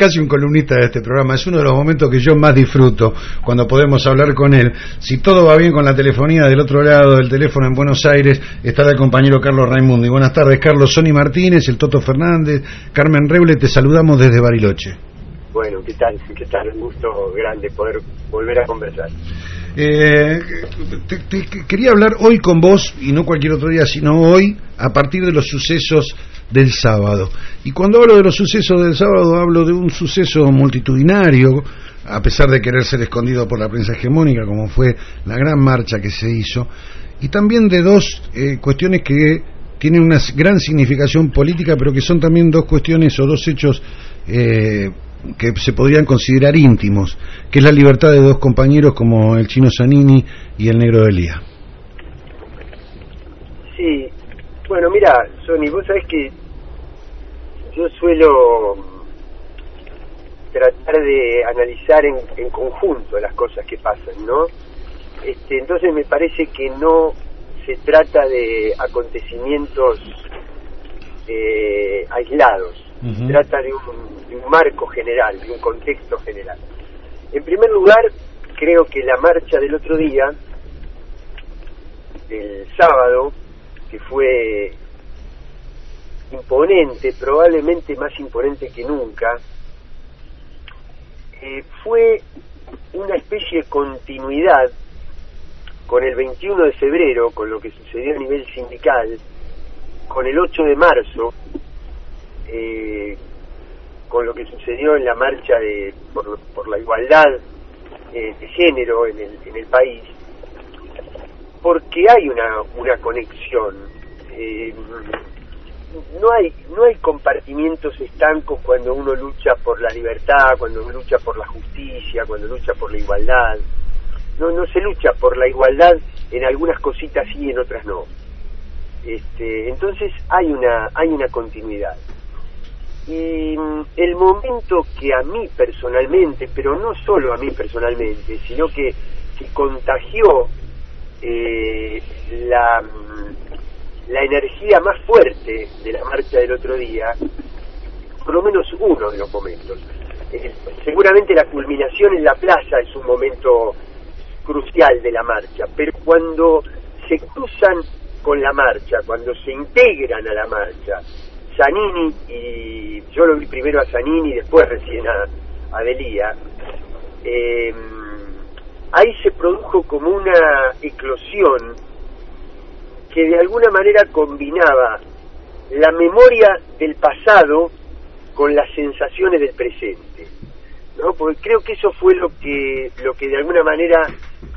casi un columnista de este programa. Es uno de los momentos que yo más disfruto cuando podemos hablar con él. Si todo va bien con la telefonía del otro lado del teléfono en Buenos Aires, estará el compañero Carlos Raimundo. Y buenas tardes, Carlos. Sony Martínez, el Toto Fernández, Carmen Reble, te saludamos desde Bariloche. Bueno, ¿qué tal? ¿Qué tal? Un gusto grande poder volver a conversar. Eh, te, te quería hablar hoy con vos, y no cualquier otro día, sino hoy, a partir de los sucesos del sábado. Y cuando hablo de los sucesos del sábado, hablo de un suceso multitudinario, a pesar de querer ser escondido por la prensa hegemónica, como fue la gran marcha que se hizo, y también de dos eh, cuestiones que tienen una gran significación política, pero que son también dos cuestiones o dos hechos eh, que se podrían considerar íntimos, que es la libertad de dos compañeros como el chino Zanini y el negro Elía. Sí, bueno, mira, Sony, vos sabés que yo suelo tratar de analizar en, en, conjunto las cosas que pasan, ¿no? Este, entonces me parece que no se trata de acontecimientos eh, aislados, se trata de un, de un marco general, de un contexto general. En primer lugar, creo que la marcha del otro día, del sábado, que fue imponente, probablemente más imponente que nunca, eh, fue una especie de continuidad con el 21 de febrero, con lo que sucedió a nivel sindical, con el 8 de marzo, eh, con lo que sucedió en la marcha de, por, la igualdad eh, de género en el, en el país, porque hay una, conexión. No hay no hay compartimientos estancos cuando uno lucha por la libertad, cuando uno lucha por la justicia, cuando lucha por la igualdad. No no se lucha por la igualdad en algunas cositas sí y en otras no. Este, entonces hay una hay una continuidad. Y mm, el momento que a mí personalmente, pero no solo a mí personalmente, sino que, que contagió eh, la, la energía más fuerte de la marcha del otro día, por lo menos uno de los momentos. Eh, seguramente la culminación en la plaza es un momento crucial de la marcha, pero cuando se cruzan con la marcha, cuando se integran a la marcha, Zanini y yo lo vi primero a Zanini y después recién a, a Delía, eh, ahí se produjo como una eclosión que de alguna manera combinaba la memoria del pasado con las sensaciones del presente no porque creo que eso fue lo que lo que de alguna manera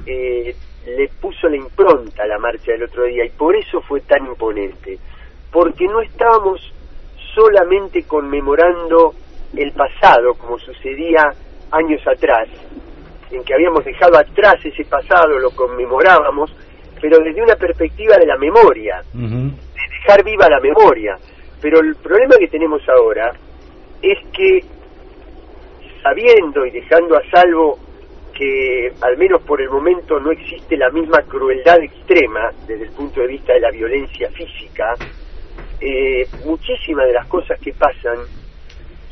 eh, le puso la impronta a la marcha del otro día y por eso fue tan imponente porque no estábamos solamente conmemorando el pasado como sucedía años atrás en que habíamos dejado atrás ese pasado, lo conmemorábamos, pero desde una perspectiva de la memoria, de dejar viva la memoria. Pero el problema que tenemos ahora es que, sabiendo y dejando a salvo que al menos por el momento no existe la misma crueldad extrema desde el punto de vista de la violencia física, eh, muchísimas de las cosas que pasan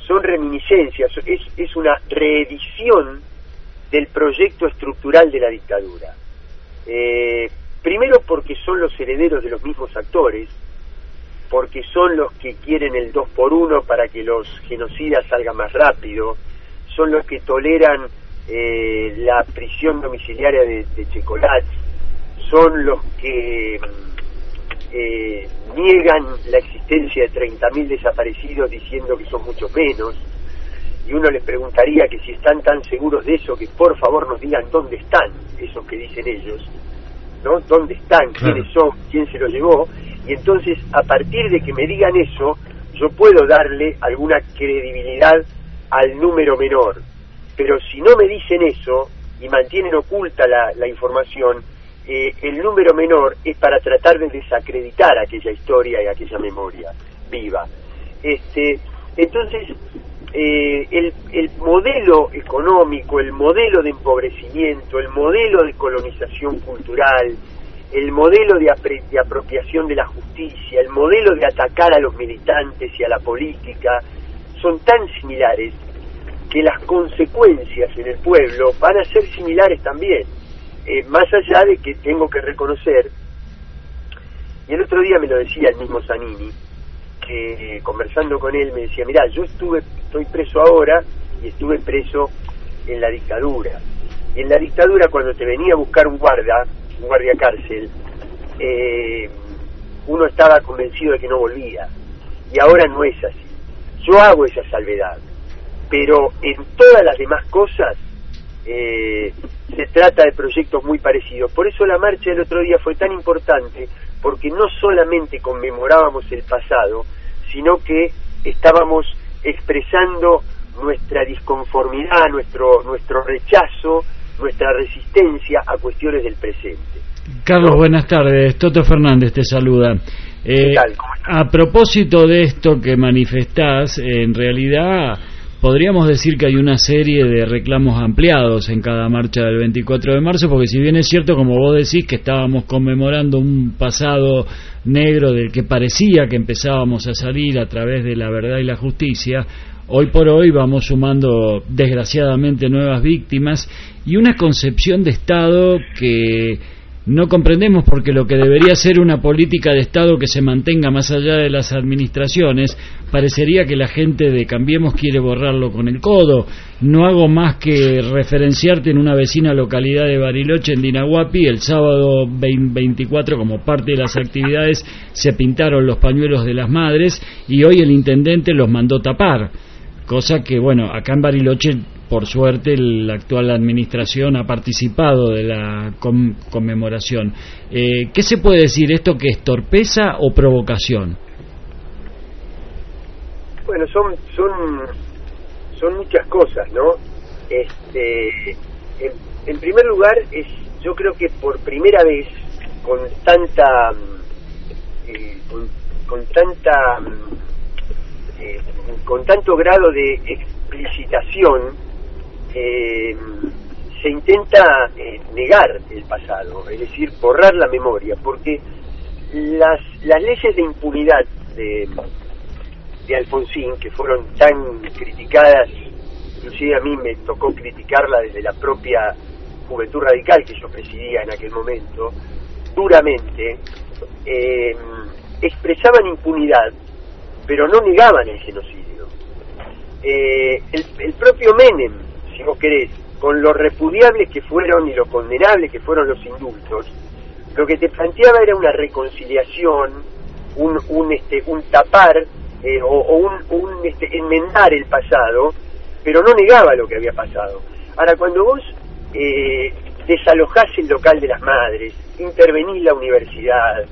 son reminiscencias, es, es una reedición del proyecto estructural de la dictadura. Eh, primero porque son los herederos de los mismos actores, porque son los que quieren el 2 por 1 para que los genocidas salgan más rápido, son los que toleran eh, la prisión domiciliaria de, de son los que eh, niegan la existencia de 30.000 desaparecidos diciendo que son mucho menos, y uno les preguntaría que si están tan seguros de eso, que por favor nos digan dónde están esos que dicen ellos, ¿no? ¿Dónde están? ¿Quiénes son? ¿Quién se los llevó? Y entonces, a partir de que me digan eso, yo puedo darle alguna credibilidad al número menor. Pero si no me dicen eso y mantienen oculta la, la información, eh, el número menor es para tratar de desacreditar aquella historia y aquella memoria viva. Este, entonces, eh, el, el modelo económico, el modelo de empobrecimiento, el modelo de colonización cultural, el modelo de, de, apropiación de la justicia, el modelo de atacar a los militantes y a la política, son tan similares que las consecuencias en el pueblo van a ser similares también. Eh, más allá de que tengo que reconocer, y el otro día me lo decía el mismo Zanini, que eh, conversando con él me decía, mira, yo estuve, estoy preso ahora y estuve preso en la dictadura. Y en la dictadura cuando te venía a buscar un guarda, un guardia cárcel, eh, uno estaba convencido de que no volvía. Y ahora no es así. Yo hago esa salvedad. Pero en todas las demás cosas eh, se trata de proyectos muy parecidos. Por eso la marcha del otro día fue tan importante, porque no solamente conmemorábamos el pasado, sino que estábamos expresando nuestra disconformidad, nuestro, nuestro rechazo, nuestra resistencia a cuestiones del presente. Carlos, buenas tardes. Toto Fernández te saluda. Eh, a propósito de esto que manifestás, en realidad podríamos decir que hay una serie de reclamos ampliados en cada marcha del 24 de marzo, porque si bien es cierto, como vos decís, que estábamos conmemorando un pasado negro del que parecía que empezábamos a salir a través de la verdad y la justicia, hoy por hoy vamos sumando desgraciadamente nuevas víctimas y una concepción de Estado que no comprendemos porque lo que debería ser una política de Estado que se mantenga más allá de las administraciones, parecería que la gente de Cambiemos quiere borrarlo con el codo. No hago más que referenciarte en una vecina localidad de Bariloche, en Dinahuapi, el sábado 24 como parte de las actividades se pintaron los pañuelos de las madres y hoy el intendente los mandó tapar. Cosa que, bueno, acá en Bariloche por suerte la actual administración ha participado de la conmemoración. Eh, ¿Qué se puede decir esto que es torpeza o provocación? Bueno, son son son muchas cosas, ¿no? Este, en, primer lugar es, yo creo que por primera vez con tanta eh, con, tanta eh, con tanto grado de explicitación eh, se intenta eh, negar el pasado, es decir, borrar la memoria, porque las, leyes de impunidad de, Alfonsín, que fueron tan criticadas, inclusive a mí me tocó criticarla desde la propia Juventud Radical que yo presidía en aquel momento, duramente, eh, expresaban impunidad, pero no negaban el genocidio. El propio Menem si vos querés, con lo repudiables que fueron y lo condenables que fueron los indultos, lo que te planteaba era una reconciliación, un, un, este, un tapar eh, o, un, un este, enmendar el pasado, pero no negaba lo que había pasado. Ahora, cuando vos eh, desalojás el local de las madres, intervenís la universidad,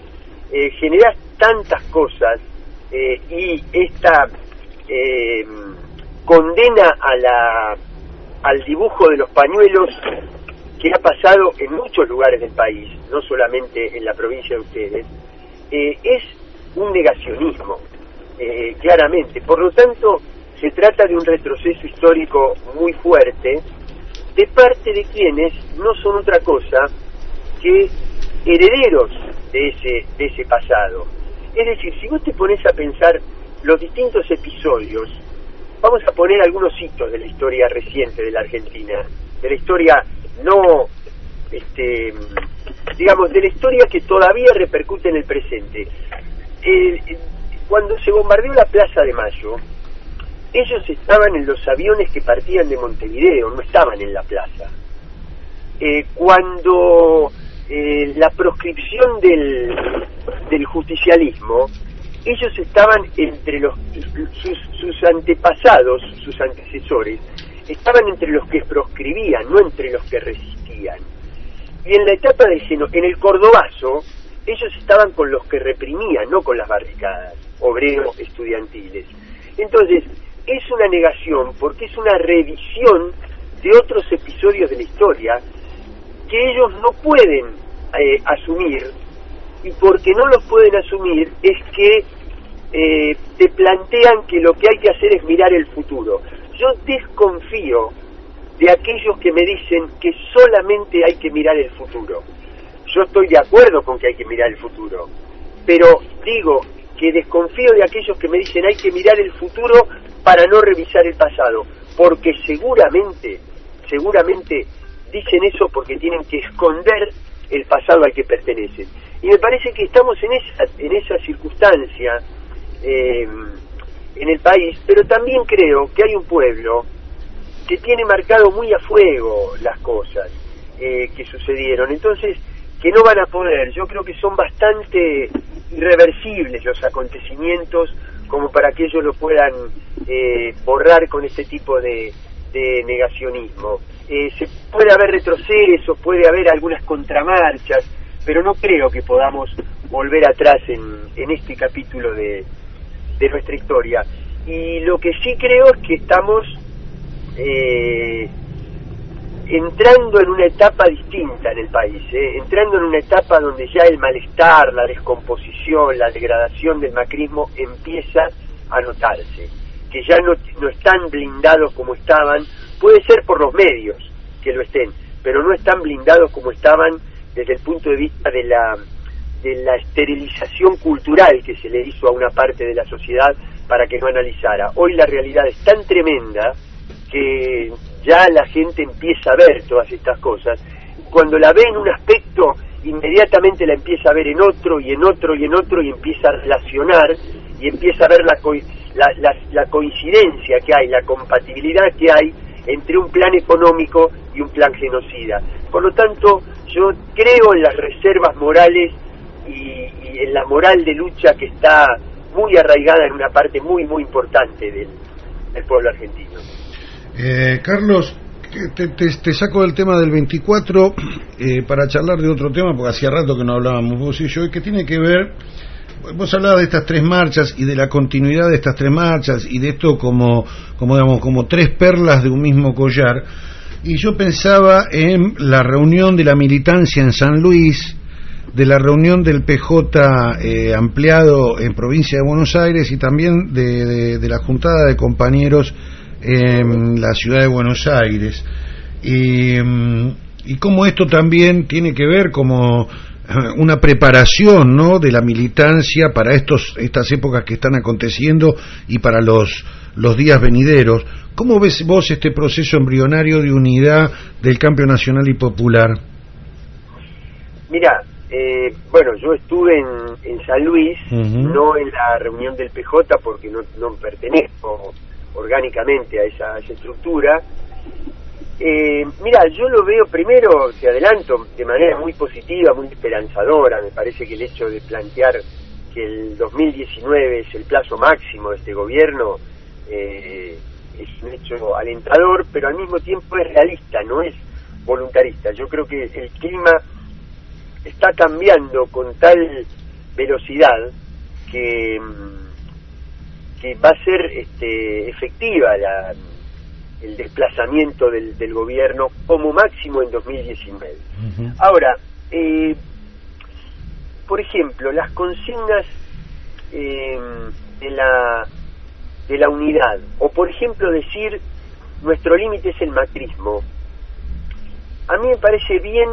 eh, generás tantas cosas eh, y esta eh, condena a la al dibujo de los pañuelos que ha pasado en muchos lugares del país, no solamente en la provincia de ustedes, eh, es un negacionismo, eh, claramente. Por lo tanto, se trata de un retroceso histórico muy fuerte de parte de quienes no son otra cosa que herederos de ese, de ese pasado. Es decir, si vos te pones a pensar los distintos episodios vamos a poner algunos hitos de la historia reciente de la Argentina, de la historia no, este, digamos, de la historia que todavía repercute en el presente. cuando se bombardeó la Plaza de Mayo, ellos estaban en los aviones que partían de Montevideo, no estaban en la plaza. Eh, cuando eh, la proscripción del, del justicialismo ellos estaban entre los sus, antepasados, sus antecesores, estaban entre los que proscribían, no entre los que resistían. Y en la etapa del geno, en el Cordobazo, ellos estaban con los que reprimían, no con las barricadas, obreros estudiantiles. Entonces, es una negación porque es una revisión de otros episodios de la historia que ellos no pueden eh, asumir y porque no los pueden asumir es que eh, te plantean que lo que hay que hacer es mirar el futuro. Yo desconfío de aquellos que me dicen que solamente hay que mirar el futuro. Yo estoy de acuerdo con que hay que mirar el futuro, pero digo que desconfío de aquellos que me dicen hay que mirar el futuro para no revisar el pasado, porque seguramente, seguramente dicen eso porque tienen que esconder el pasado al que pertenecen. Y me parece que estamos en esa, en esa circunstancia eh, en el país, pero también creo que hay un pueblo que tiene marcado muy a fuego las cosas eh, que sucedieron. Entonces, que no van a poder, yo creo que son bastante irreversibles los acontecimientos como para que ellos lo puedan eh, borrar con este tipo de, de negacionismo. Eh, se puede haber retrocesos, puede haber algunas contramarchas, pero no creo que podamos volver atrás en, en este capítulo de, de nuestra historia. Y lo que sí creo es que estamos eh, entrando en una etapa distinta en el país, eh, entrando en una etapa donde ya el malestar, la descomposición, la degradación del macrismo empieza a notarse, que ya no, no están blindados como estaban, puede ser por los medios que lo estén, pero no están blindados como estaban desde el punto de vista de la de la esterilización cultural que se le hizo a una parte de la sociedad para que no analizara. Hoy la realidad es tan tremenda que ya la gente empieza a ver todas estas cosas. Cuando la ve en un aspecto, inmediatamente la empieza a ver en otro y en otro y en otro y empieza a relacionar y empieza a ver la, la, la coincidencia que hay, la compatibilidad que hay entre un plan económico y un plan genocida. Por lo tanto, yo creo en las reservas morales y, en la moral de lucha que está muy arraigada en una parte muy, muy importante del, pueblo argentino. Eh, Carlos, te, te, saco del tema del 24 eh, para charlar de otro tema, porque hacía rato que no hablábamos vos y yo, y que tiene que ver, vos hablabas de estas tres marchas y de la continuidad de estas tres marchas y de esto como, como, digamos, como tres perlas de un mismo collar, y yo pensaba en la reunión de la militancia en San Luis, de la reunión del PJ eh, ampliado en provincia de Buenos Aires y también de, la juntada de compañeros en la ciudad de Buenos Aires. Y, mm, y cómo esto también tiene que ver como eh, una preparación ¿no? de la militancia para estos, estas épocas que están aconteciendo y para los, los días venideros. ¿Cómo ves vos este proceso embrionario de unidad del cambio nacional y popular? Mira, eh, bueno, yo estuve en, San Luis, no en la reunión del PJ porque no, no pertenezco orgánicamente a esa, estructura. Eh, mira, yo lo veo primero, te adelanto, de manera muy positiva, muy esperanzadora. Me parece que el hecho de plantear que el 2019 es el plazo máximo de este gobierno eh, es un hecho alentador, pero al mismo tiempo es realista, no es voluntarista. Yo creo que el clima está cambiando con tal velocidad que, mm, que va a ser este, efectiva la, el desplazamiento del, del, gobierno como máximo en 2019. Ahora, eh, por ejemplo, las consignas eh, de, la, de la unidad, o por ejemplo decir nuestro límite es el macrismo, a mí me parece bien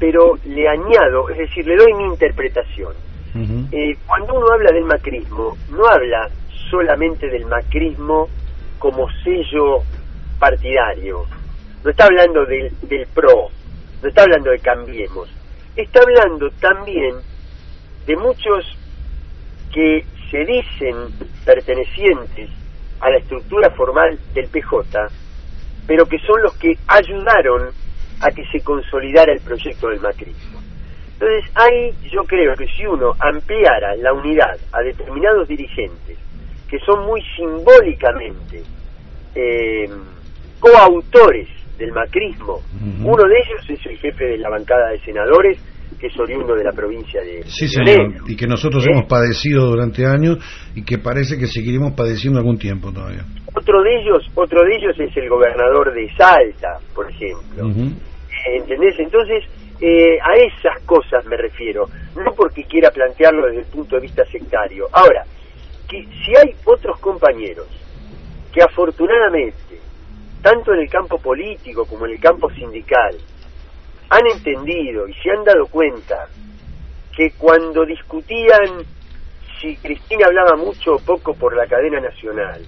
pero le añado, es decir, le doy mi interpretación. Eh, cuando uno habla del macrismo, no habla solamente del macrismo como sello partidario, no está hablando del, del PRO, no está hablando de Cambiemos, está hablando también de muchos que se dicen pertenecientes a la estructura formal del PJ, pero que son los que ayudaron a que se consolidara el proyecto del macrismo. Entonces, ahí yo creo que si uno ampliara la unidad a determinados dirigentes que son muy simbólicamente eh, coautores del macrismo, uno de ellos es el jefe de la bancada de senadores que es oriundo de la provincia de Sí, señor, y que nosotros hemos padecido durante años y que parece que seguiremos padeciendo algún tiempo todavía. Otro de ellos, otro de ellos es el gobernador de Salta, por ejemplo. ¿Entendés? Entonces, eh, a esas cosas me refiero, no porque quiera plantearlo desde el punto de vista sectario. Ahora, que si hay otros compañeros que afortunadamente, tanto en el campo político como en el campo sindical, han entendido y se han dado cuenta que cuando discutían si Cristina hablaba mucho o poco por la cadena nacional,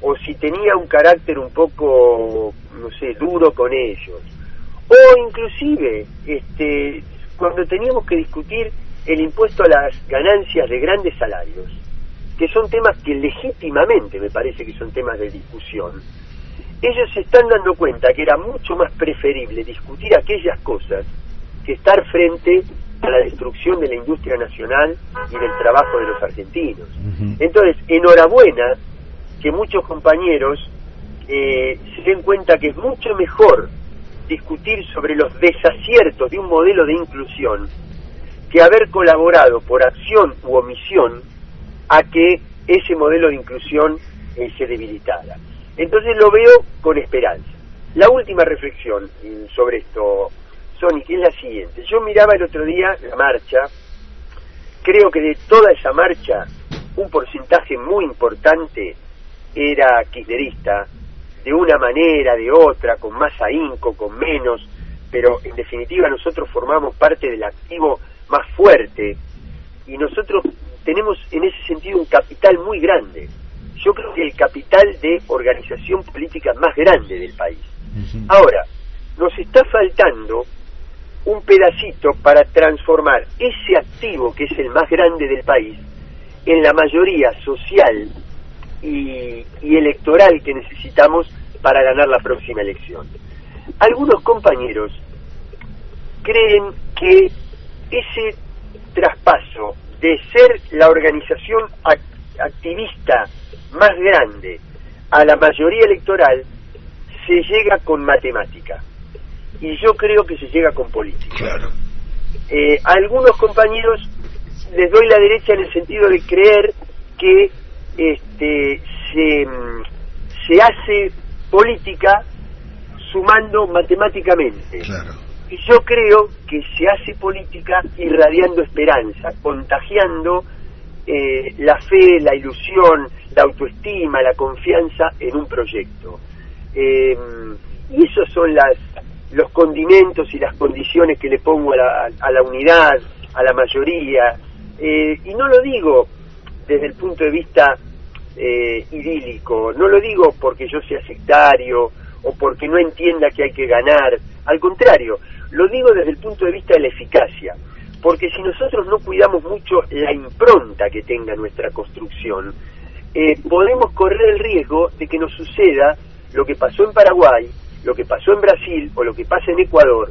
o si tenía un carácter un poco, no sé, duro con ellos, o inclusive este, cuando teníamos que discutir el impuesto a las ganancias de grandes salarios, que son temas que legítimamente me parece que son temas de discusión, ellos se están dando cuenta que era mucho más preferible discutir aquellas cosas que estar frente a la destrucción de la industria nacional y del trabajo de los argentinos. Entonces, enhorabuena que muchos compañeros eh, se den cuenta que es mucho mejor discutir sobre los desaciertos de un modelo de inclusión que haber colaborado por acción u omisión a que ese modelo de inclusión eh, se debilitara. Entonces lo veo con esperanza. La última reflexión sobre esto, Sonic, es la siguiente. Yo miraba el otro día la marcha, creo que de toda esa marcha, un porcentaje muy importante era kirchnerista, de una manera, de otra, con más ahínco, con menos, pero en definitiva nosotros formamos parte del activo más fuerte y nosotros tenemos en ese sentido un capital muy grande yo creo que el capital de organización política más grande del país. Ahora, nos está faltando un pedacito para transformar ese activo que es el más grande del país en la mayoría social y, y electoral que necesitamos para ganar la próxima elección. Algunos compañeros creen que ese traspaso de ser la organización activista más grande a la mayoría electoral se llega con matemática y yo creo que se llega con política. Claro. Eh, a algunos compañeros les doy la derecha en el sentido de creer que este, se, se hace política sumando matemáticamente. Claro. Y yo creo que se hace política irradiando esperanza, contagiando eh, la fe, la ilusión, la autoestima, la confianza en un proyecto. Eh, y esos son las, los condimentos y las condiciones que le pongo a la, a la unidad, a la mayoría. Eh, y no lo digo desde el punto de vista eh, idílico, no lo digo porque yo sea sectario o porque no entienda que hay que ganar, al contrario, lo digo desde el punto de vista de la eficacia, porque si nosotros no cuidamos mucho la impronta que tenga nuestra construcción, eh, podemos correr el riesgo de que nos suceda lo que pasó en Paraguay, lo que pasó en Brasil o lo que pasa en Ecuador,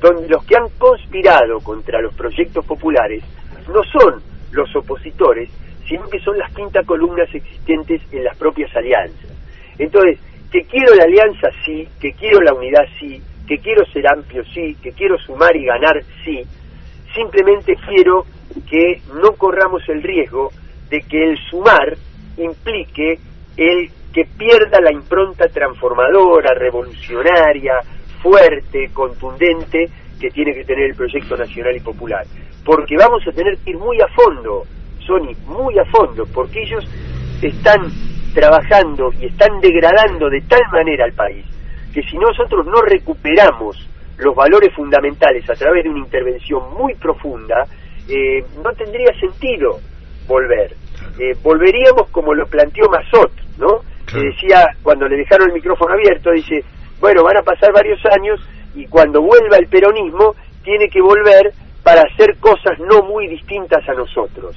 donde los que han conspirado contra los proyectos populares no son los opositores, sino que son las quintas columnas existentes en las propias alianzas. Entonces, que quiero la alianza sí, que quiero la unidad sí, que quiero ser amplio sí, que quiero sumar y ganar sí, simplemente quiero que no corramos el riesgo de que el sumar implique el que pierda la impronta transformadora, revolucionaria, fuerte, contundente que tiene que tener el proyecto nacional y popular. Porque vamos a tener que ir muy a fondo, Sony, muy a fondo, porque ellos están trabajando y están degradando de tal manera al país que si nosotros no recuperamos los valores fundamentales a través de una intervención muy profunda, eh, no tendría sentido volver. Eh, volveríamos como lo planteó Mazot, ¿no? Que decía, cuando le dejaron el micrófono abierto, dice, bueno, van a pasar varios años y cuando vuelva el peronismo, tiene que volver para hacer cosas no muy distintas a nosotros.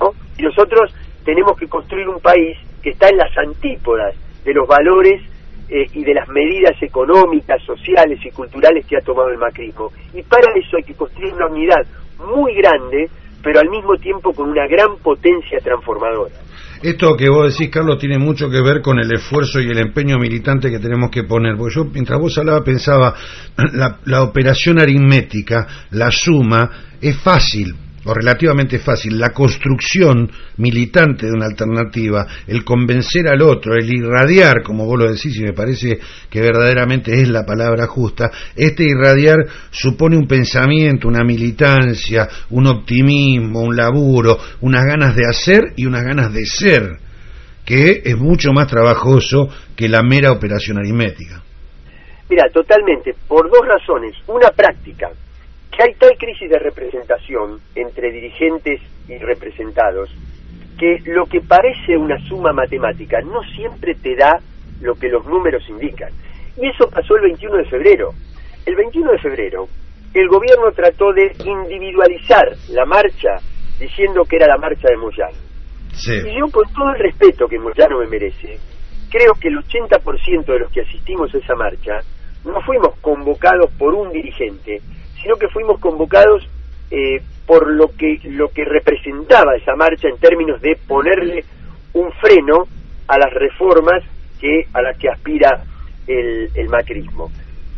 ¿no? Y nosotros tenemos que construir un país que está en las antípodas de los valores eh, y de las medidas económicas, sociales y culturales que ha tomado el macrismo. Y para eso hay que construir una unidad muy grande pero al mismo tiempo con una gran potencia transformadora. Esto que vos decís, Carlos, tiene mucho que ver con el esfuerzo y el empeño militante que tenemos que poner. Porque yo, mientras vos hablaba, pensaba, la, la operación aritmética, la suma, es fácil, o relativamente fácil, la construcción militante de una alternativa, el convencer al otro, el irradiar, como vos lo decís, y me parece que verdaderamente es la palabra justa, este irradiar supone un pensamiento, una militancia, un optimismo, un laburo, unas ganas de hacer y unas ganas de ser, que es mucho más trabajoso que la mera operación aritmética. Mira, totalmente, por dos razones. Una práctica, que hay tal crisis de representación entre dirigentes y representados que lo que parece una suma matemática no siempre te da lo que los números indican. Y eso pasó el 21 de febrero. El 21 de febrero el gobierno trató de individualizar la marcha diciendo que era la marcha de Moyano. Y yo con todo el respeto que Moyano me merece, creo que el 80% de los que asistimos a esa marcha no fuimos convocados por un dirigente, sino que fuimos convocados eh, por lo que, lo que representaba esa marcha en términos de ponerle un freno a las reformas que, a las que aspira el, el macrismo.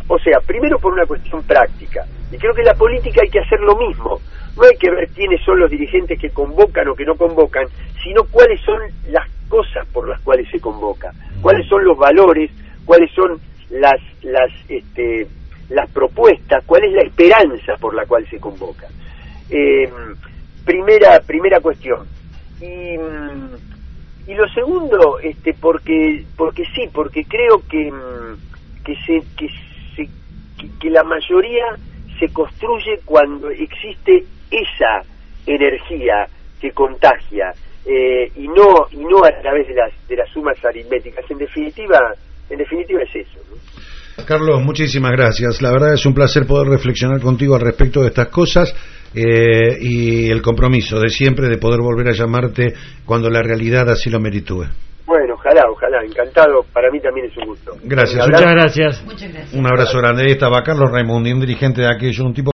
O sea, primero por una cuestión práctica, y creo que en la política hay que hacer lo mismo. No hay que ver quiénes son los dirigentes que convocan o que no convocan, sino cuáles son las cosas por las cuales se convoca, cuáles son los valores, cuáles son las, las, este, las propuestas, cuál es la esperanza por la cual se convoca. Eh, primera, primera cuestión. Y, y, lo segundo, este, porque, porque sí, porque creo que, que, se, que, se, que, la mayoría se construye cuando existe esa energía que contagia eh, y no y no a través de las de las sumas aritméticas en definitiva en definitiva es eso Carlos, muchísimas gracias. La verdad es un placer poder reflexionar contigo al respecto de estas cosas eh, y el compromiso de siempre de poder volver a llamarte cuando la realidad así lo meritúe. Bueno, ojalá, ojalá, encantado. Para mí también es un gusto. Gracias, muchas gracias. Un abrazo grande. Ahí estaba Carlos Raimundi, un dirigente de aquello, un tipo